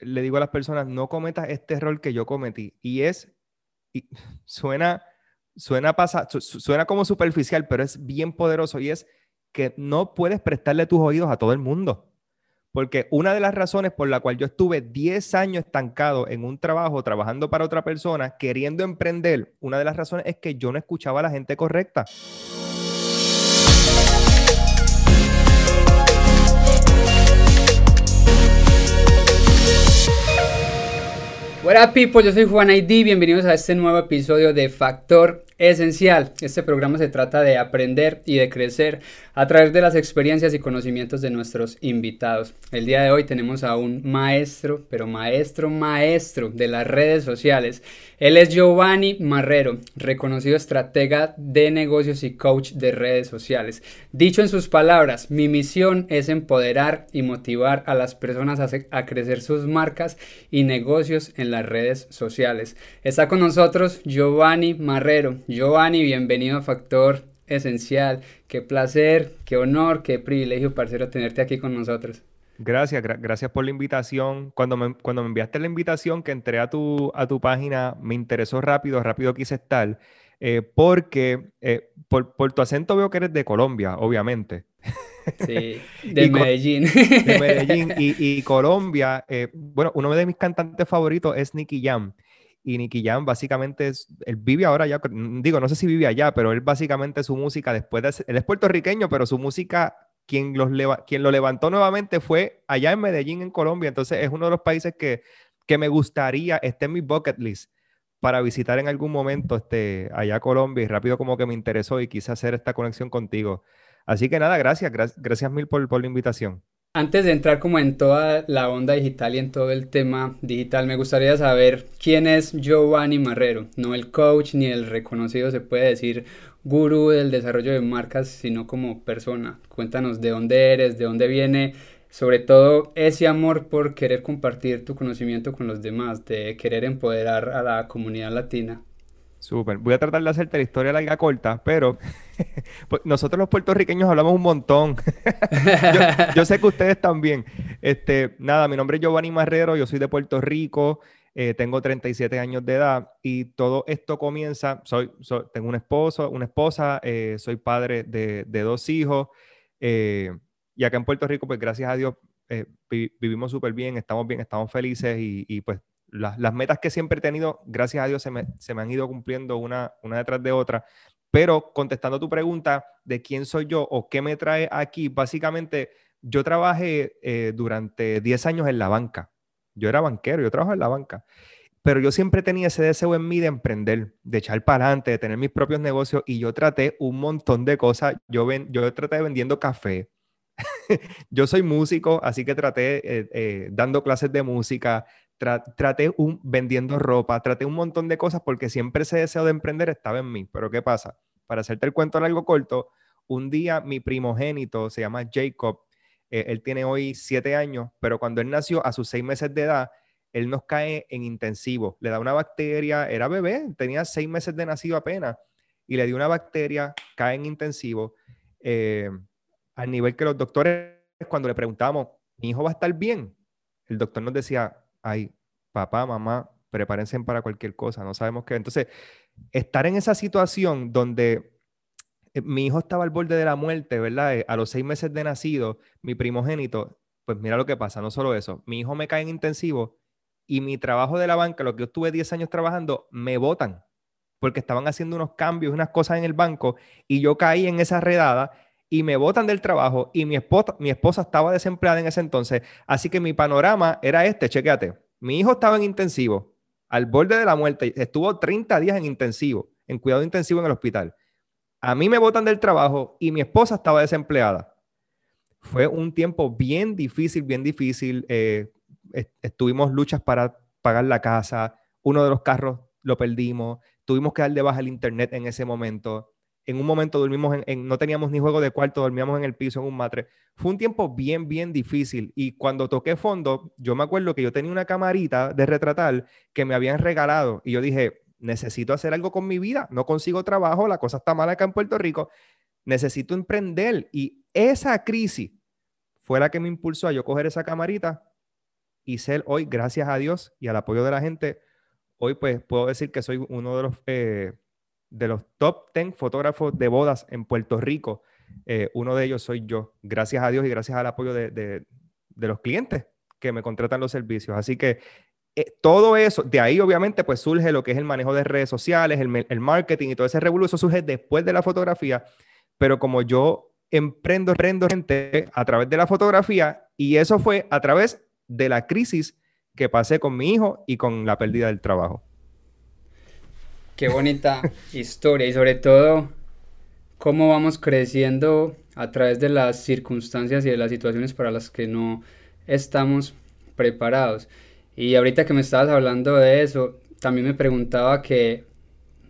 le digo a las personas, no cometas este error que yo cometí. Y es, y suena, suena, pasa, suena como superficial, pero es bien poderoso y es que no puedes prestarle tus oídos a todo el mundo. Porque una de las razones por la cual yo estuve 10 años estancado en un trabajo, trabajando para otra persona, queriendo emprender, una de las razones es que yo no escuchaba a la gente correcta. Hola people, yo soy Juan ID, bienvenidos a este nuevo episodio de Factor Esencial. Este programa se trata de aprender y de crecer a través de las experiencias y conocimientos de nuestros invitados. El día de hoy tenemos a un maestro, pero maestro, maestro de las redes sociales. Él es Giovanni Marrero, reconocido estratega de negocios y coach de redes sociales. Dicho en sus palabras, mi misión es empoderar y motivar a las personas a, crecer sus marcas y negocios en las redes sociales. Está con nosotros Giovanni Marrero. Giovanni, bienvenido a Factor Esencial. Qué placer, qué honor, qué privilegio, parcero, tenerte aquí con nosotros. Gracias, gracias por la invitación. Cuando me, cuando me enviaste la invitación que entré a tu, a tu página, me interesó rápido, rápido quise estar, eh, porque eh, por, por, tu acento veo que eres de Colombia, obviamente. Sí, de Medellín. De Medellín. Y, y Colombia, eh, bueno, uno de mis cantantes favoritos es Nicky Jam. Y Nicky Jam básicamente, es, él vive ahora ya, digo, no sé si vive allá, pero él básicamente su música, después de, él es puertorriqueño, pero su música, quien, los lo levantó nuevamente fue allá en Medellín, en Colombia. Entonces es uno de los países que, que me gustaría, esté en mi bucket list para visitar en algún momento este, allá Colombia y rápido como que me interesó y quise hacer esta conexión contigo. Así que nada, gracias, gracias mil por, por la invitación. Antes de entrar como en toda la onda digital y en todo el tema digital, me gustaría saber quién es Giovanni Marrero, no el coach ni el reconocido, se puede decir, gurú del desarrollo de marcas, sino como persona. Cuéntanos de dónde eres, de dónde viene, sobre todo ese amor por querer compartir tu conocimiento con los demás, de querer empoderar a la comunidad latina. Súper. Voy a tratar de hacerte la historia larga corta, pero pues, nosotros los puertorriqueños hablamos un montón. yo, sé que ustedes también. Este, nada, mi nombre es Giovanni Marrero, yo soy de Puerto Rico, eh, tengo 37 años de edad y todo esto comienza, soy, tengo un esposo, una esposa, eh, soy padre de, dos hijos eh, y acá en Puerto Rico, pues gracias a Dios, vivimos súper bien, estamos bien, estamos felices y, y pues las, metas que siempre he tenido, gracias a Dios, se me, han ido cumpliendo una, una detrás de otra. Pero contestando tu pregunta de quién soy yo o qué me trae aquí, básicamente yo trabajé eh, durante 10 años en la banca. Yo era banquero, yo trabajo en la banca. Pero yo siempre tenía ese deseo en mí de emprender, de echar para adelante, de tener mis propios negocios y yo traté un montón de cosas. Yo, ven, yo traté vendiendo café. yo soy músico, así que traté eh, eh, dando clases de música, traté un, vendiendo ropa, traté un montón de cosas porque siempre ese deseo de emprender estaba en mí. Pero ¿qué pasa? Para hacerte el cuento algo corto, un día mi primogénito se llama Jacob, eh, él tiene hoy siete años, pero cuando él nació a sus seis meses de edad, él nos cae en intensivo, le da una bacteria, era bebé, tenía seis meses de nacido apenas, y le dio una bacteria, cae en intensivo, eh, al nivel que los doctores, cuando le preguntamos, mi hijo va a estar bien, el doctor nos decía, ay, papá, mamá, prepárense para cualquier cosa, no sabemos qué. Entonces, estar en esa situación donde eh, mi hijo estaba al borde de la muerte, ¿verdad? Eh, a los seis meses de nacido, mi primogénito, pues mira lo que pasa, no solo eso, mi hijo me cae en intensivo y mi trabajo de la banca, lo que yo estuve 10 años trabajando, me votan porque estaban haciendo unos cambios, unas cosas en el banco y yo caí en esa redada y me botan del trabajo y mi esposa, mi esposa estaba desempleada en ese entonces. Así que mi panorama era este, chequéate. Mi hijo estaba en intensivo, al borde de la muerte, estuvo 30 días en intensivo, en cuidado intensivo en el hospital. A mí me botan del trabajo y mi esposa estaba desempleada. Fue un tiempo bien difícil, bien difícil. Eh, estuvimos luchas para pagar la casa, uno de los carros lo perdimos, tuvimos que dar de baja el internet en ese momento en un momento dormimos en, no teníamos ni juego de cuarto, dormíamos en el piso, en un matre. Fue un tiempo bien, bien difícil. Y cuando toqué fondo, yo me acuerdo que yo tenía una camarita de retratar que me habían regalado. Y yo dije, necesito hacer algo con mi vida. No consigo trabajo, la cosa está mala acá en Puerto Rico. Necesito emprender. Y esa crisis fue la que me impulsó a yo coger esa camarita y ser hoy, gracias a Dios y al apoyo de la gente, hoy pues puedo decir que soy uno de los, eh, de los top 10 fotógrafos de bodas en Puerto Rico. Eh, uno de ellos soy yo, gracias a Dios y gracias al apoyo de, de, los clientes que me contratan los servicios. Así que eh, todo eso, de ahí obviamente pues surge lo que es el manejo de redes sociales, el, el marketing y todo ese revuelo, eso surge después de la fotografía, pero como yo emprendo, emprendo gente a través de la fotografía y eso fue a través de la crisis que pasé con mi hijo y con la pérdida del trabajo. Qué bonita historia y sobre todo cómo vamos creciendo a través de las circunstancias y de las situaciones para las que no estamos preparados. Y ahorita que me estabas hablando de eso, también me preguntaba que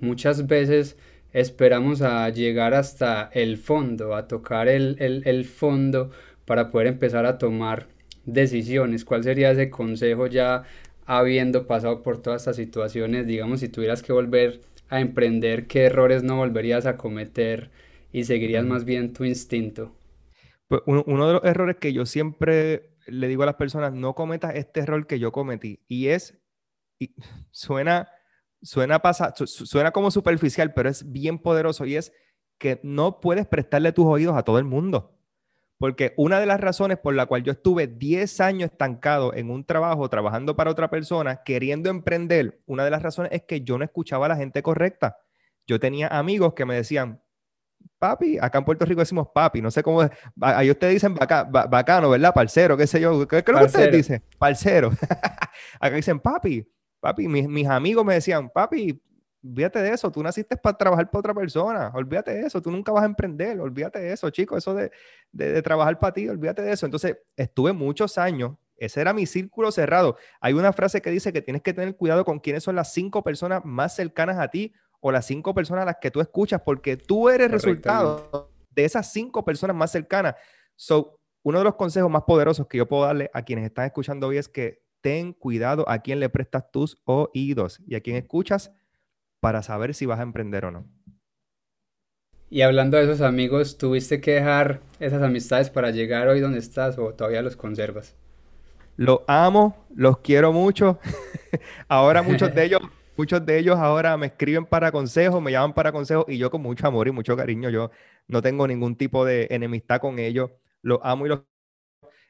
muchas veces esperamos a llegar hasta el fondo, a tocar el, el, fondo para poder empezar a tomar decisiones. ¿Cuál sería ese consejo ya habiendo pasado por todas estas situaciones? Digamos, si tuvieras que volver a emprender, ¿qué errores no volverías a cometer y seguirías más bien tu instinto? Pues uno, uno de los errores que yo siempre le digo a las personas, no cometas este error que yo cometí. Y es, y suena, suena, pasa, suena como superficial, pero es bien poderoso y es que no puedes prestarle tus oídos a todo el mundo. Porque una de las razones por la cual yo estuve 10 años estancado en un trabajo, trabajando para otra persona, queriendo emprender, una de las razones es que yo no escuchaba a la gente correcta. Yo tenía amigos que me decían, papi, acá en Puerto Rico decimos papi, no sé cómo, ahí ustedes dicen bacano, ¿verdad? Parcero, qué sé yo, ¿qué, es lo que ustedes dicen? Parcero. acá dicen papi, papi, mis, mis amigos me decían, papi, olvídate de eso, tú naciste para trabajar para otra persona, olvídate de eso, tú nunca vas a emprender, olvídate de eso, chicos, eso de, de, de trabajar para ti, olvídate de eso. Entonces, estuve muchos años, ese era mi círculo cerrado. Hay una frase que dice que tienes que tener cuidado con quiénes son las cinco personas más cercanas a ti o las cinco personas a las que tú escuchas, porque tú eres resultado de esas cinco personas más cercanas. So, uno de los consejos más poderosos que yo puedo darle a quienes están escuchando hoy es que ten cuidado a quién le prestas tus oídos y a quién escuchas para saber si vas a emprender o no. Y hablando de esos amigos, ¿tuviste que dejar esas amistades para llegar hoy donde estás o todavía los conservas? Los amo, los quiero mucho. Ahora muchos de ellos muchos de ellos ahora me escriben para consejos, me llaman para consejos y yo con mucho amor y mucho cariño, yo no tengo ningún tipo de enemistad con ellos, los amo y los...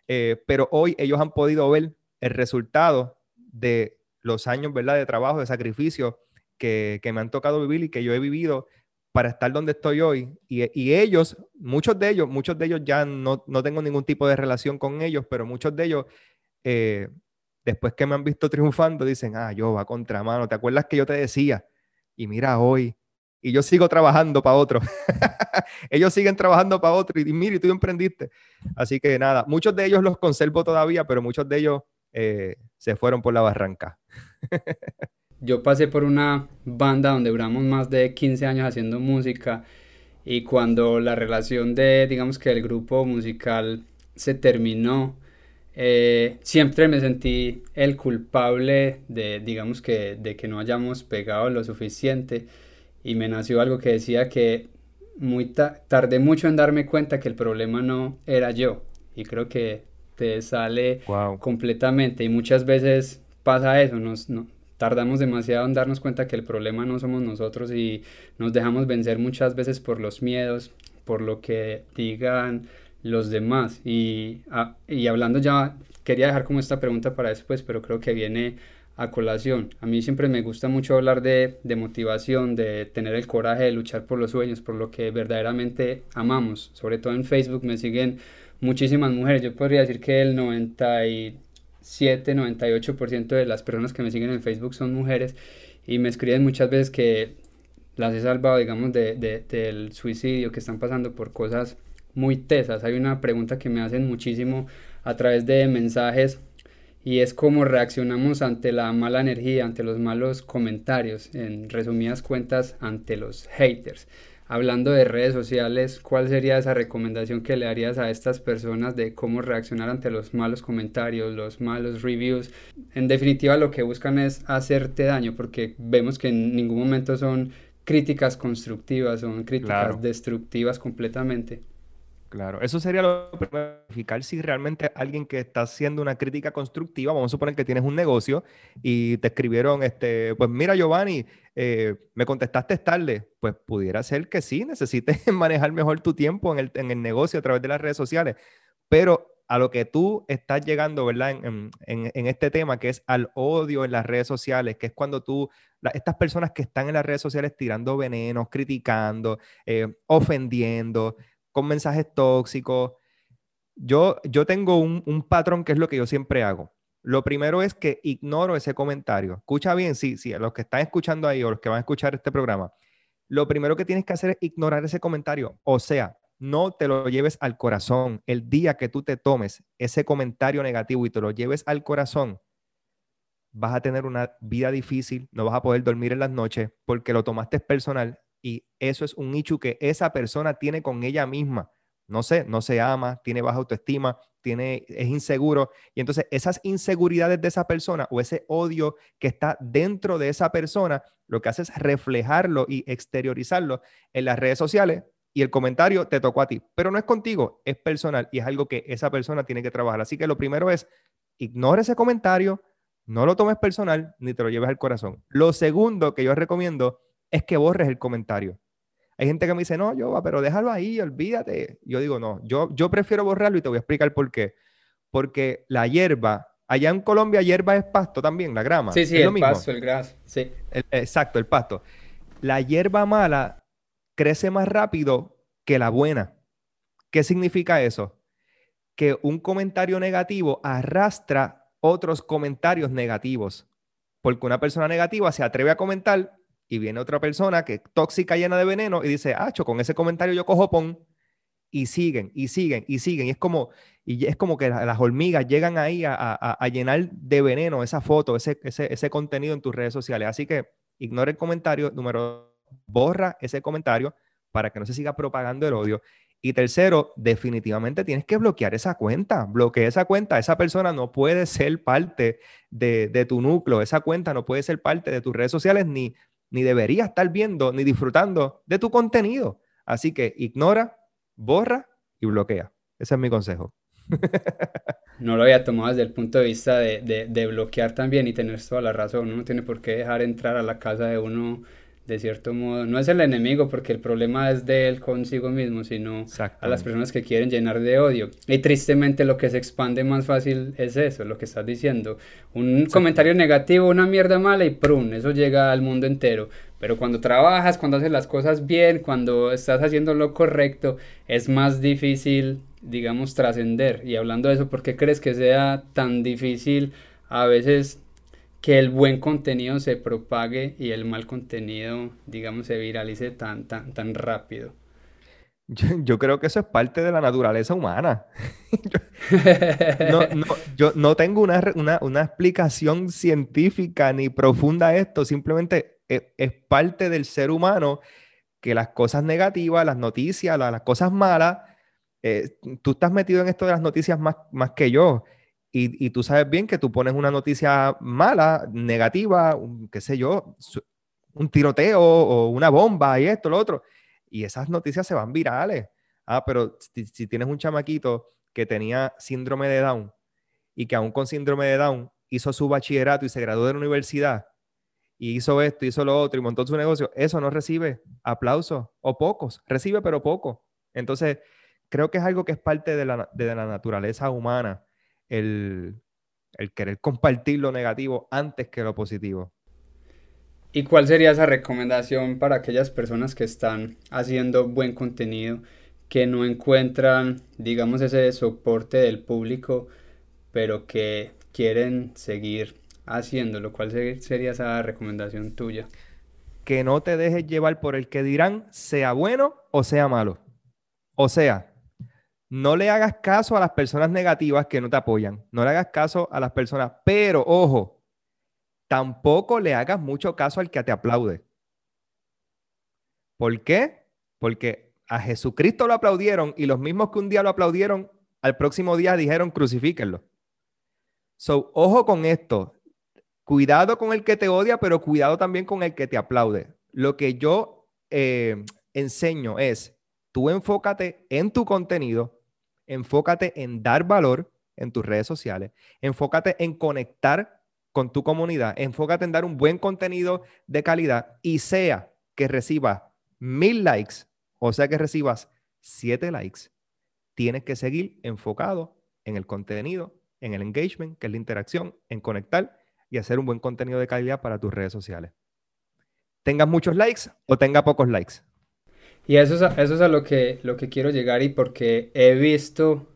Eh, pero hoy ellos han podido ver el resultado de los años, ¿verdad? De trabajo, de sacrificio que, me han tocado vivir y que yo he vivido para estar donde estoy hoy. Y, ellos, muchos de ellos, muchos de ellos ya no, no, tengo ningún tipo de relación con ellos, pero muchos de ellos eh, después que me han visto triunfando, dicen, ah, yo va contramano, ¿te acuerdas que yo te decía? Y mira hoy, y yo sigo trabajando para otro. ellos siguen trabajando para otro y, mira, y tú emprendiste. Así que nada, muchos de ellos los conservo todavía, pero muchos de ellos eh, se fueron por la barranca. yo pasé por una banda donde duramos más de 15 años haciendo música y cuando la relación de, digamos que el grupo musical se terminó, eh, siempre me sentí el culpable de, digamos que, de que no hayamos pegado lo suficiente. Y me nació algo que decía que muy tardé mucho en darme cuenta que el problema no era yo. Y creo que te sale completamente. Y muchas veces pasa eso, nos, no, tardamos demasiado en darnos cuenta que el problema no somos nosotros y nos dejamos vencer muchas veces por los miedos, por lo que digan los demás. Y, ah, y hablando ya, quería dejar como esta pregunta para después, pero creo que viene a colación. A mí siempre me gusta mucho hablar de, de, motivación, de tener el coraje de luchar por los sueños, por lo que verdaderamente amamos. Sobre todo en Facebook me siguen muchísimas mujeres. Yo podría decir que el 97, 98% de las personas que me siguen en Facebook son mujeres y me escriben muchas veces que las he salvado, digamos, de, de, del suicidio, que están pasando por cosas muy tesas. Hay una pregunta que me hacen muchísimo a través de mensajes y es cómo reaccionamos ante la mala energía, ante los malos comentarios, en resumidas cuentas, ante los haters. Hablando de redes sociales, ¿cuál sería esa recomendación que le darías a estas personas de cómo reaccionar ante los malos comentarios, los malos reviews? En definitiva, lo que buscan es hacerte daño, porque vemos que en ningún momento son críticas constructivas, son críticas destructivas completamente. Claro, eso sería lo primero, verificar si realmente alguien que está haciendo una crítica constructiva, vamos a suponer que tienes un negocio y te escribieron, este, pues mira Giovanni, eh, me contestaste tarde, pues pudiera ser que sí, necesites manejar mejor tu tiempo en el, en el negocio a través de las redes sociales, pero a lo que tú estás llegando, ¿verdad? En, en, este tema, que es al odio en las redes sociales, que es cuando tú, estas personas que están en las redes sociales tirando venenos, criticando, eh, ofendiendo, con mensajes tóxicos. Yo, yo tengo un, un, patrón que es lo que yo siempre hago. Lo primero es que ignoro ese comentario. Escucha bien, sí, sí, los que están escuchando ahí o los que van a escuchar este programa, lo primero que tienes que hacer es ignorar ese comentario. O sea, no te lo lleves al corazón. El día que tú te tomes ese comentario negativo y te lo lleves al corazón, vas a tener una vida difícil, no vas a poder dormir en las noches porque lo tomaste personal y eso es un hecho que esa persona tiene con ella misma. No sé, no se ama, tiene baja autoestima, tiene, es inseguro. Y entonces esas inseguridades de esa persona o ese odio que está dentro de esa persona, lo que hace es reflejarlo y exteriorizarlo en las redes sociales y el comentario te tocó a ti, pero no es contigo, es personal y es algo que esa persona tiene que trabajar. Así que lo primero es, ignore ese comentario, no lo tomes personal ni te lo lleves al corazón. Lo segundo que yo recomiendo es que borres el comentario. Hay gente que me dice, no, yo, pero déjalo ahí, olvídate. Yo digo, no, yo, yo prefiero borrarlo y te voy a explicar por qué. Porque la hierba, allá en Colombia, hierba es pasto también, la grama. Sí, sí, el pasto, el gras, sí. exacto, el pasto. La hierba mala crece más rápido que la buena. ¿Qué significa eso? Que un comentario negativo arrastra otros comentarios negativos. Porque una persona negativa se atreve a comentar y viene otra persona que es tóxica, llena de veneno, y dice, Acho, con ese comentario yo cojo pon. Y siguen, y siguen, y siguen. Y es como, y es como que las hormigas llegan ahí a, a, llenar de veneno esa foto, ese, ese, ese contenido en tus redes sociales. Así que ignore el comentario. Número, borra ese comentario para que no se siga propagando el odio. Y tercero, definitivamente tienes que bloquear esa cuenta. Bloquea esa cuenta. Esa persona no puede ser parte de, de, tu núcleo. Esa cuenta no puede ser parte de tus redes sociales ni ni debería estar viendo ni disfrutando de tu contenido. Así que ignora, borra y bloquea. Ese es mi consejo. No lo había tomado desde el punto de vista de, de, bloquear también y tener toda la razón. Uno no tiene por qué dejar entrar a la casa de uno de cierto modo, no es el enemigo porque el problema es de él consigo mismo, sino a las personas que quieren llenar de odio. Y tristemente lo que se expande más fácil es eso, lo que estás diciendo. Un comentario negativo, una mierda mala y prun, eso llega al mundo entero. Pero cuando trabajas, cuando haces las cosas bien, cuando estás haciendo lo correcto, es más difícil, digamos, trascender. Y hablando de eso, ¿por qué crees que sea tan difícil a veces que el buen contenido se propague y el mal contenido, digamos, se viralice tan, tan, tan rápido. Yo, creo que eso es parte de la naturaleza humana. yo, no, tengo una, una, explicación científica ni profunda a esto, simplemente es, parte del ser humano que las cosas negativas, las noticias, las, cosas malas, eh, tú estás metido en esto de las noticias más, más que yo. Y, tú sabes bien que tú pones una noticia mala, negativa, qué sé yo, un tiroteo o una bomba y esto, lo otro, y esas noticias se van virales. Ah, pero si, tienes un chamaquito que tenía síndrome de Down y que aún con síndrome de Down hizo su bachillerato y se graduó de la universidad y hizo esto, hizo lo otro y montó su negocio, eso no recibe aplausos o pocos, recibe pero poco. Entonces, creo que es algo que es parte de la, de la naturaleza humana el, querer compartir lo negativo antes que lo positivo. ¿Y cuál sería esa recomendación para aquellas personas que están haciendo buen contenido, que no encuentran, digamos, ese soporte del público, pero que quieren seguir haciéndolo? ¿Cuál sería esa recomendación tuya? Que no te dejes llevar por el que dirán, sea bueno o sea malo. O sea, no le hagas caso a las personas negativas que no te apoyan. No le hagas caso a las personas, pero ojo, tampoco le hagas mucho caso al que te aplaude. ¿Por qué? Porque a Jesucristo lo aplaudieron y los mismos que un día lo aplaudieron, al próximo día dijeron crucifíquenlo. So, ojo con esto. Cuidado con el que te odia, pero cuidado también con el que te aplaude. Lo que yo eh, enseño es Tú enfócate en tu contenido, enfócate en dar valor en tus redes sociales, enfócate en conectar con tu comunidad, enfócate en dar un buen contenido de calidad y sea que recibas mil likes o sea que recibas siete likes, tienes que seguir enfocado en el contenido, en el engagement, que es la interacción, en conectar y hacer un buen contenido de calidad para tus redes sociales. Tengas muchos likes o tenga pocos likes. Y eso es eso es a lo, que, lo que quiero llegar y porque he visto,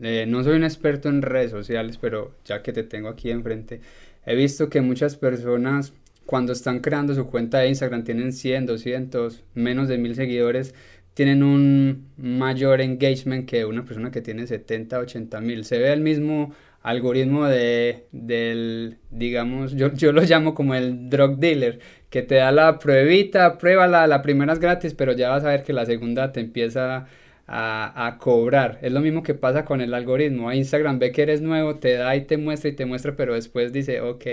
eh, no soy un experto en redes sociales, pero ya que te tengo aquí enfrente, he visto que muchas personas cuando están creando su cuenta de Instagram tienen 100, 200, menos de 1000 seguidores, tienen un mayor engagement que una persona que tiene 70, 80 mil. Se ve el mismo algoritmo de, del, digamos, yo, yo lo llamo como el drug dealer, que te da la pruebita, pruébala, la primera es gratis, pero ya vas a ver que la segunda te empieza a, a, cobrar. Es lo mismo que pasa con el algoritmo. A Instagram ve que eres nuevo, te da y te muestra y te muestra, pero después dice, ok,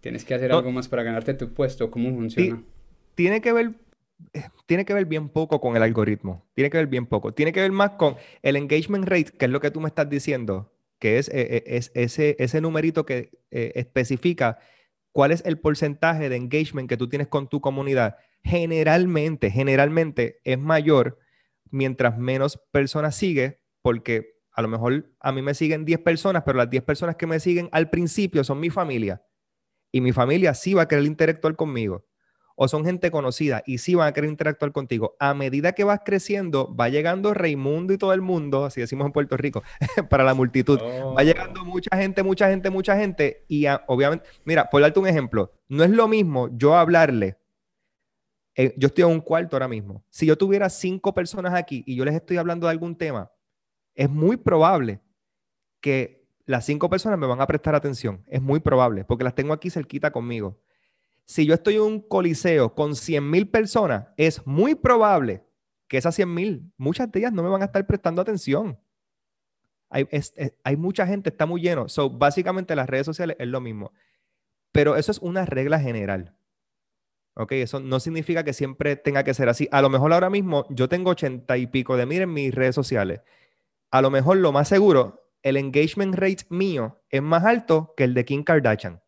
tienes que hacer algo más para ganarte tu puesto. ¿Cómo funciona? Tiene que ver tiene que ver bien poco con el algoritmo. Tiene que ver bien poco. Tiene que ver más con el engagement rate, que es lo que tú me estás diciendo, que es, eh, eh, es ese, ese numerito que especifica cuál es el porcentaje de engagement que tú tienes con tu comunidad. Generalmente, generalmente es mayor mientras menos personas sigue, porque a lo mejor a mí me siguen 10 personas, pero las 10 personas que me siguen al principio son mi familia. Y mi familia sí va a querer interactuar conmigo o son gente conocida y sí van a querer interactuar contigo, a medida que vas creciendo, va llegando Raimundo y todo el mundo, así decimos en Puerto Rico, para la multitud. Va oh. llegando mucha gente, mucha gente, mucha gente. Y obviamente, mira, por darte un ejemplo, no es lo mismo yo hablarle. Eh, yo estoy en un cuarto ahora mismo. Si yo tuviera cinco personas aquí y yo les estoy hablando de algún tema, es muy probable que las cinco personas me van a prestar atención. Es muy probable, porque las tengo aquí cerquita conmigo si yo estoy en un coliseo con 100 mil personas, es muy probable que esas 100 mil, muchas de ellas no me van a estar prestando atención. Hay, mucha gente, está muy lleno. So, básicamente las redes sociales es lo mismo. Pero eso es una regla general. ¿Ok? Eso no significa que siempre tenga que ser así. A lo mejor ahora mismo yo tengo 80 y pico de mil en mis redes sociales. A lo mejor lo más seguro, el engagement rate mío es más alto que el de Kim Kardashian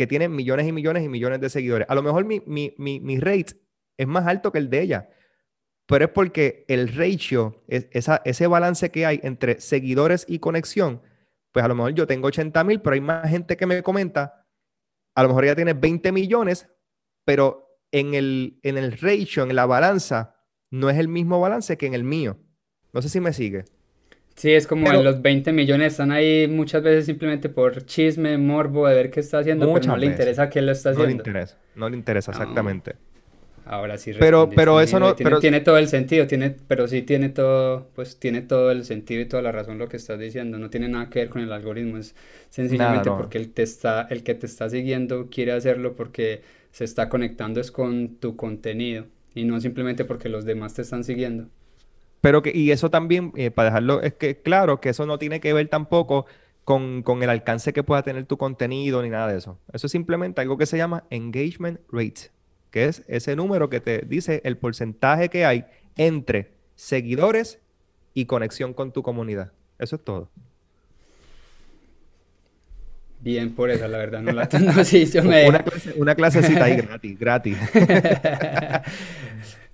que tiene millones y millones y millones de seguidores. A lo mejor mi, mi, mi, rate es más alto que el de ella, pero es porque el ratio, es, esa, ese balance que hay entre seguidores y conexión, pues a lo mejor yo tengo 80 mil, pero hay más gente que me comenta, a lo mejor ella tiene 20 millones, pero en el, en el ratio, en la balanza, no es el mismo balance que en el mío. No sé si me sigue. Sí, es como en los 20 millones están ahí muchas veces simplemente por chisme, morbo, de ver qué está haciendo, pero no le interesa qué lo está haciendo. No le interesa, no le interesa exactamente. Ahora sí. Pero, pero eso no... Tiene, pero... tiene todo el sentido, tiene, pero sí tiene todo, pues tiene todo el sentido y toda la razón lo que estás diciendo. No tiene nada que ver con el algoritmo, es sencillamente porque el, te está, el que te está siguiendo quiere hacerlo porque se está conectando es con tu contenido y no simplemente porque los demás te están siguiendo. Pero que, y eso también, eh, para dejarlo, es que claro, que eso no tiene que ver tampoco con, el alcance que pueda tener tu contenido ni nada de eso. Eso es simplemente algo que se llama engagement rate, que es ese número que te dice el porcentaje que hay entre seguidores y conexión con tu comunidad. Eso es todo. Bien por eso, la verdad, no la tengo así. me... una, clase, una clasecita ahí gratis, gratis.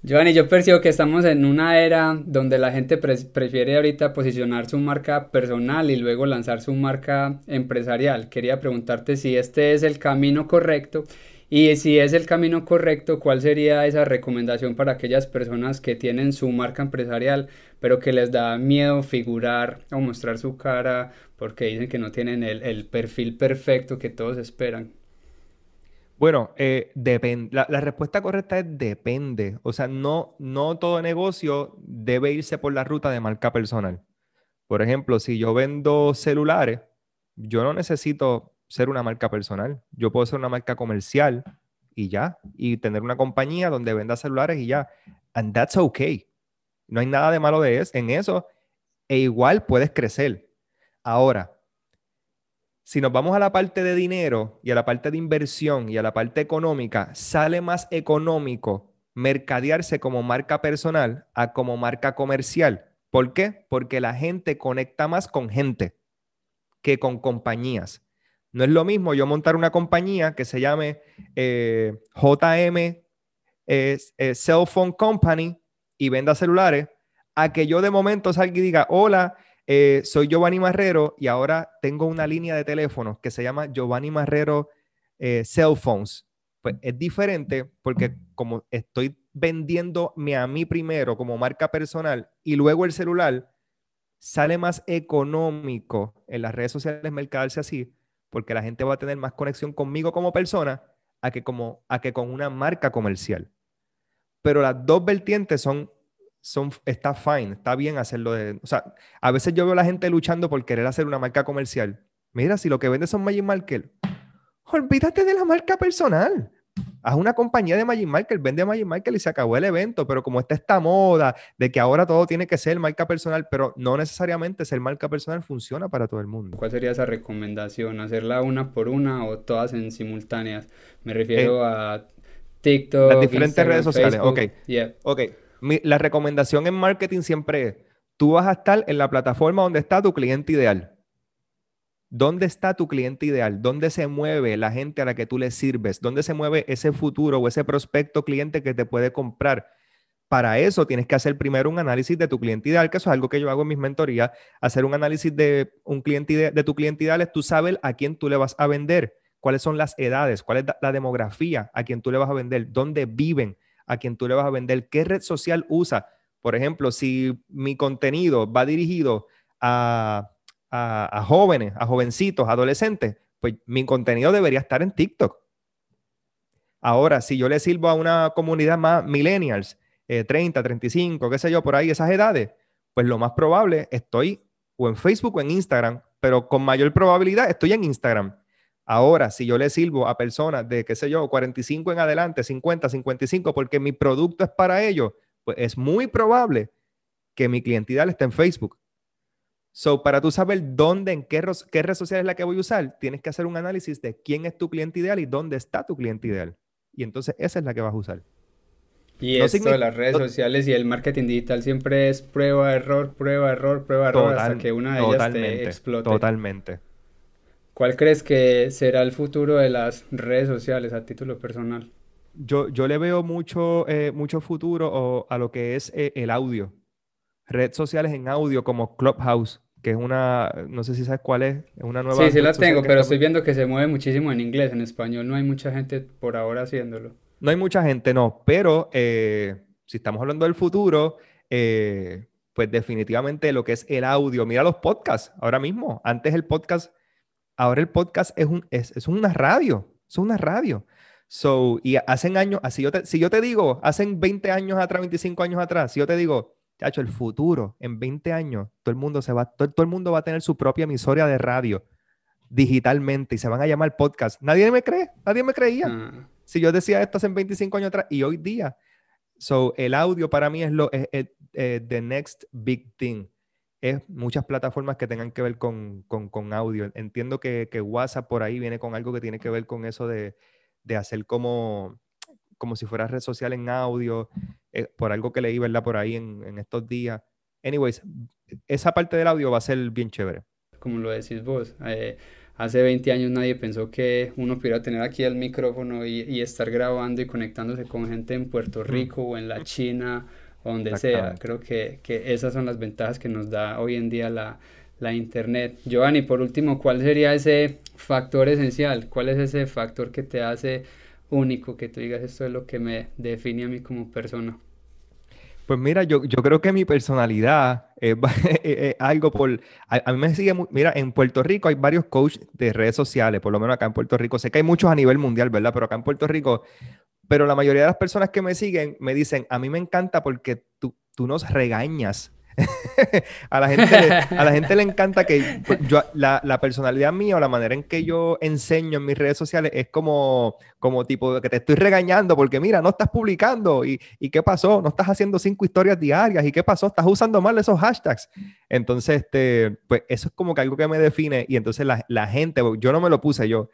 Giovanni, yo percibo que estamos en una era donde la gente prefiere ahorita posicionar su marca personal y luego lanzar su marca empresarial. Quería preguntarte si este es el camino correcto y si es el camino correcto, ¿cuál sería esa recomendación para aquellas personas que tienen su marca empresarial, pero que les da miedo figurar o mostrar su cara porque dicen que no tienen el, el perfil perfecto que todos esperan? Bueno, eh, depende. La, respuesta correcta es depende. O sea, no, no todo negocio debe irse por la ruta de marca personal. Por ejemplo, si yo vendo celulares, yo no necesito ser una marca personal. Yo puedo ser una marca comercial y ya. Y tener una compañía donde venda celulares y ya. And that's okay. No hay nada de malo de eso, en eso. E igual puedes crecer. Ahora, si nos vamos a la parte de dinero y a la parte de inversión y a la parte económica, sale más económico mercadearse como marca personal a como marca comercial. ¿Por qué? Porque la gente conecta más con gente que con compañías. No es lo mismo yo montar una compañía que se llame eh, JM Cell Phone Company y venda celulares, a que yo de momento salga y diga, hola, eh, soy Giovanni Marrero y ahora tengo una línea de teléfono que se llama Giovanni Marrero Cell Phones. Pues es diferente porque como estoy vendiéndome a mí primero como marca personal y luego el celular, sale más económico en las redes sociales mercadarse así, porque la gente va a tener más conexión conmigo como persona a que, como, a que con una marca comercial. Pero las dos vertientes son, son, está fine, está bien hacerlo de, o sea, a veces yo veo a la gente luchando por querer hacer una marca comercial. Mira, si lo que vende son Magic Market, olvídate de la marca personal haz una compañía de Magic Michael, vende Magic Michael y se acabó el evento, pero como está esta moda de que ahora todo tiene que ser marca personal, pero no necesariamente ser marca personal funciona para todo el mundo. ¿Cuál sería esa recomendación? ¿Hacerla una por una o todas en simultáneas? Me refiero eh, a TikTok. Las diferentes redes sociales, ok. Ok, la recomendación en marketing siempre es, tú vas a estar en la plataforma donde está tu cliente ideal. ¿Dónde está tu cliente ideal? ¿Dónde se mueve la gente a la que tú le sirves? ¿Dónde se mueve ese futuro o ese prospecto cliente que te puede comprar? Para eso tienes que hacer primero un análisis de tu cliente ideal, que eso es algo que yo hago en mis mentorías. Hacer un análisis de, un cliente de, tu cliente ideal es tú sabes a quién tú le vas a vender, cuáles son las edades, cuál es la demografía a quien tú le vas a vender, dónde viven a quien tú le vas a vender, qué red social usa. Por ejemplo, si mi contenido va dirigido a a, jóvenes, a jovencitos, adolescentes, pues mi contenido debería estar en TikTok. Ahora, si yo le sirvo a una comunidad más millennials, 30, eh, 35, qué sé yo, por ahí, esas edades, pues lo más probable estoy o en Facebook o en Instagram, pero con mayor probabilidad estoy en Instagram. Ahora, si yo le sirvo a personas de, qué sé yo, 45 en adelante, 50, 55, porque mi producto es para ellos, pues es muy probable que mi clientidad esté en Facebook. So, para tú saber dónde, en qué, qué red social es la que voy a usar, tienes que hacer un análisis de quién es tu cliente ideal y dónde está tu cliente ideal. Y entonces esa es la que vas a usar. Y esto de las redes sociales y el marketing digital siempre es prueba, error, prueba, error, prueba, error, hasta que una de ellas te explote. Totalmente. ¿Cuál crees que será el futuro de las redes sociales a título personal? Yo, yo le veo mucho, eh, mucho futuro a lo que es eh, el audio. Redes sociales en audio como Clubhouse, que es una, no sé si sabes cuál es, es una nueva... Sí, sí la tengo, pero estoy viendo que se mueve muchísimo en inglés, en español no hay mucha gente por ahora haciéndolo. No hay mucha gente, no, pero eh, si estamos hablando del futuro, eh, pues definitivamente lo que es el audio, mira los podcasts ahora mismo, antes el podcast, ahora el podcast es, un, es, es una radio, es una radio. So, y hacen años, así yo te, si yo te digo, hacen 20 años atrás, 25 años atrás, si yo te digo, Chacho, el futuro, en 20 años, todo el mundo se va, todo, el mundo va a tener su propia emisora de radio digitalmente y se van a llamar podcast. Nadie me cree, nadie me creía. Mm. Si yo decía esto hace 25 años atrás y hoy día. So, el audio para mí es lo es, eh, the next big thing. Es muchas plataformas que tengan que ver con, con, audio. Entiendo que, que, WhatsApp por ahí viene con algo que tiene que ver con eso de, de hacer como como si fuera red social en audio, eh, por algo que leí, ¿verdad? Por ahí en, estos días. Anyways, esa parte del audio va a ser bien chévere. Como lo decís vos, eh, hace 20 años nadie pensó que uno pudiera tener aquí el micrófono y, estar grabando y conectándose con gente en Puerto Rico o en la China o donde sea. Creo que, que, esas son las ventajas que nos da hoy en día la, la Internet. Giovanni, por último, ¿cuál sería ese factor esencial? ¿Cuál es ese factor que te hace único que tú digas esto es lo que me define a mí como persona? Pues mira, yo, yo creo que mi personalidad es, algo por... A, mí me sigue... mira, en Puerto Rico hay varios coaches de redes sociales, por lo menos acá en Puerto Rico. Sé que hay muchos a nivel mundial, ¿verdad? Pero acá en Puerto Rico... Pero la mayoría de las personas que me siguen me dicen, a mí me encanta porque tú, tú nos regañas a, la gente le, a la gente le encanta que pues, yo, la, la, personalidad mía o la manera en que yo enseño en mis redes sociales es como, como tipo que te estoy regañando porque mira, no estás publicando y, y qué pasó, no estás haciendo cinco historias diarias y qué pasó, estás usando mal esos hashtags. Entonces, este, pues eso es como que algo que me define y entonces la, la gente, yo no me lo puse yo,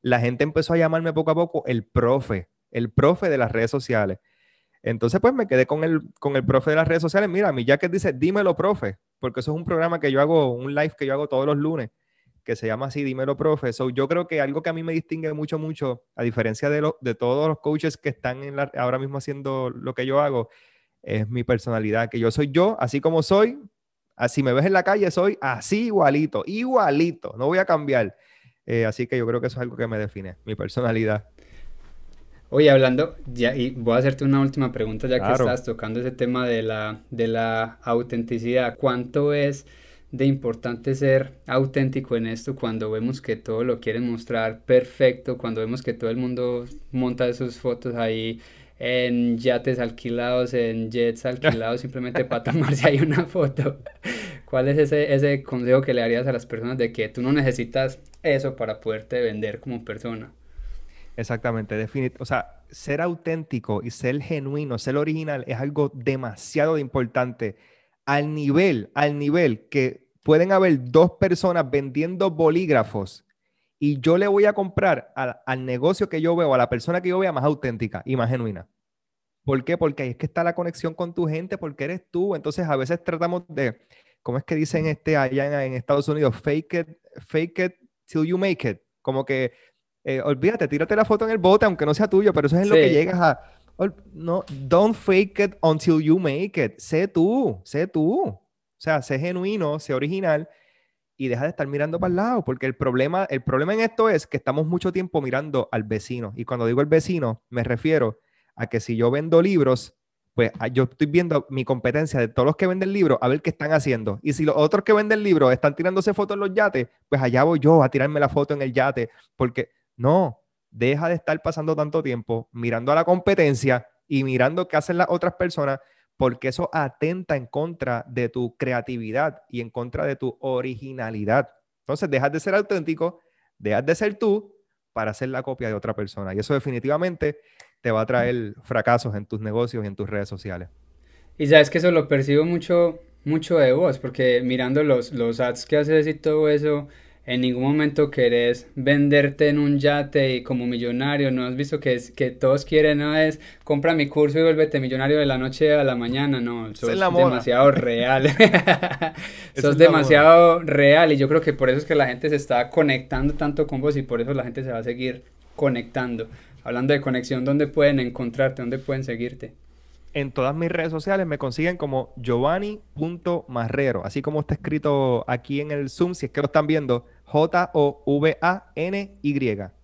la gente empezó a llamarme poco a poco el profe, el profe de las redes sociales. Entonces, pues me quedé con el, con el profe de las redes sociales. Mira, mi jacket dice, dímelo, profe, porque eso es un programa que yo hago, un live que yo hago todos los lunes, que se llama así, dímelo, profe. So, yo creo que algo que a mí me distingue mucho, mucho, a diferencia de, de todos los coaches que están en la, ahora mismo haciendo lo que yo hago, es mi personalidad, que yo soy yo, así como soy, así me ves en la calle, soy así igualito, igualito, no voy a cambiar. Eh, así que yo creo que eso es algo que me define, mi personalidad. Oye, hablando, ya, y voy a hacerte una última pregunta ya que estás tocando ese tema de la, de la autenticidad. ¿Cuánto es de importante ser auténtico en esto cuando vemos que todo lo quieren mostrar perfecto, cuando vemos que todo el mundo monta sus fotos ahí en yates alquilados, en jets alquilados, simplemente para tomarse ahí una foto? ¿Cuál es ese, ese consejo que le darías a las personas de que tú no necesitas eso para poderte vender como persona? Exactamente, o sea, ser auténtico y ser genuino, ser original es algo demasiado importante al nivel, al nivel que pueden haber dos personas vendiendo bolígrafos y yo le voy a comprar al negocio que yo veo, a la persona que yo vea más auténtica y más genuina. ¿Por qué? Porque ahí es que está la conexión con tu gente, porque eres tú. Entonces a veces tratamos de, ¿cómo es que dicen este allá en, en Estados Unidos? Fake it, fake it till you make it. Como que eh, olvídate, tírate la foto en el bote, aunque no sea tuyo, pero eso es en lo que llegas a. No, don't fake it until you make it. Sé tú, sé tú. O sea, sé genuino, sé original y deja de estar mirando para el lado, porque el problema, el problema en esto es que estamos mucho tiempo mirando al vecino. Y cuando digo el vecino, me refiero a que si yo vendo libros, pues ah, yo estoy viendo mi competencia de todos los que venden libros a ver qué están haciendo. Y si los otros que venden libros están tirándose fotos en los yates, pues allá voy yo a tirarme la foto en el yate, porque no, deja de estar pasando tanto tiempo mirando a la competencia y mirando qué hacen las otras personas, porque eso atenta en contra de tu creatividad y en contra de tu originalidad. Entonces, dejas de ser auténtico, dejas de ser tú para hacer la copia de otra persona. Y eso definitivamente te va a traer fracasos en tus negocios y en tus redes sociales. Y sabes que eso lo percibo mucho, mucho de vos, porque mirando los, los ads que haces y todo eso, en ningún momento querés venderte en un yate y como millonario, no has visto que, es, que todos quieren, no es compra mi curso y vuélvete millonario de la noche a la mañana, no, sos es demasiado real. sos es demasiado real y yo creo que por eso es que la gente se está conectando tanto con vos y por eso la gente se va a seguir conectando. Hablando de conexión, ¿dónde pueden encontrarte? ¿Dónde pueden seguirte? En todas mis redes sociales me consiguen como giovanni.marrero, así como está escrito aquí en el Zoom, si es que lo están viendo, J-O-V-A-N-Y,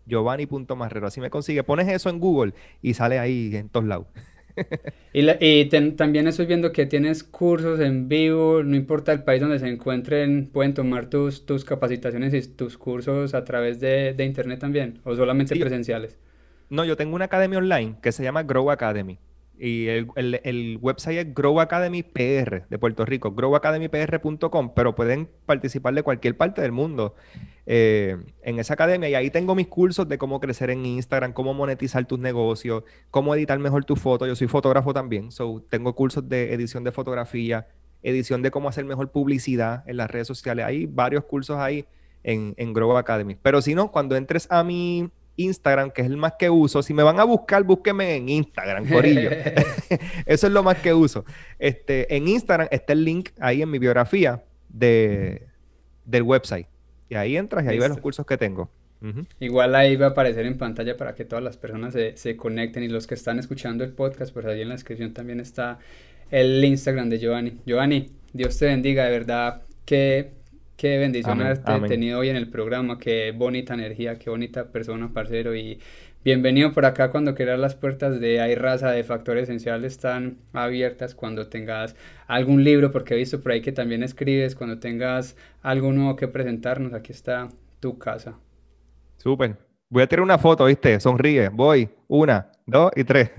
giovanni.marrero, así me consigue. Pones eso en Google y sale ahí en todos lados. y, también estoy viendo que tienes cursos en vivo, no importa el país donde se encuentren, pueden tomar tus, tus capacitaciones y tus cursos a través de, internet también, o solamente presenciales. No, yo tengo una academia online que se llama Grow Academy. Y el, el, website es Grow Academy PR de Puerto Rico, growacademypr.com, pero pueden participar de cualquier parte del mundo eh, en esa academia. Y ahí tengo mis cursos de cómo crecer en Instagram, cómo monetizar tus negocios, cómo editar mejor tu foto. Yo soy fotógrafo también, so tengo cursos de edición de fotografía, edición de cómo hacer mejor publicidad en las redes sociales. Hay varios cursos ahí en, en Grow Academy. Pero si no, cuando entres a mi Instagram, que es el más que uso. Si me van a buscar, búsqueme en Instagram, Corillo. Eso es lo más que uso. Este, en Instagram está el link ahí en mi biografía de, del website. Y ahí entras y ahí ves los cursos que tengo. Igual ahí va a aparecer en pantalla para que todas las personas se, se, conecten y los que están escuchando el podcast, pues ahí en la descripción también está el Instagram de Giovanni. Giovanni, Dios te bendiga, de verdad que Qué bendición haberte tenido hoy en el programa, qué bonita energía, qué bonita persona, parcero. Y bienvenido por acá cuando quieras las puertas de Hay Raza de Factores Esenciales están abiertas cuando tengas algún libro, porque he visto por ahí que también escribes, cuando tengas algo nuevo que presentarnos, aquí está tu casa. Súper. Voy a tirar una foto, ¿viste? Sonríe. Voy. Una, dos y tres.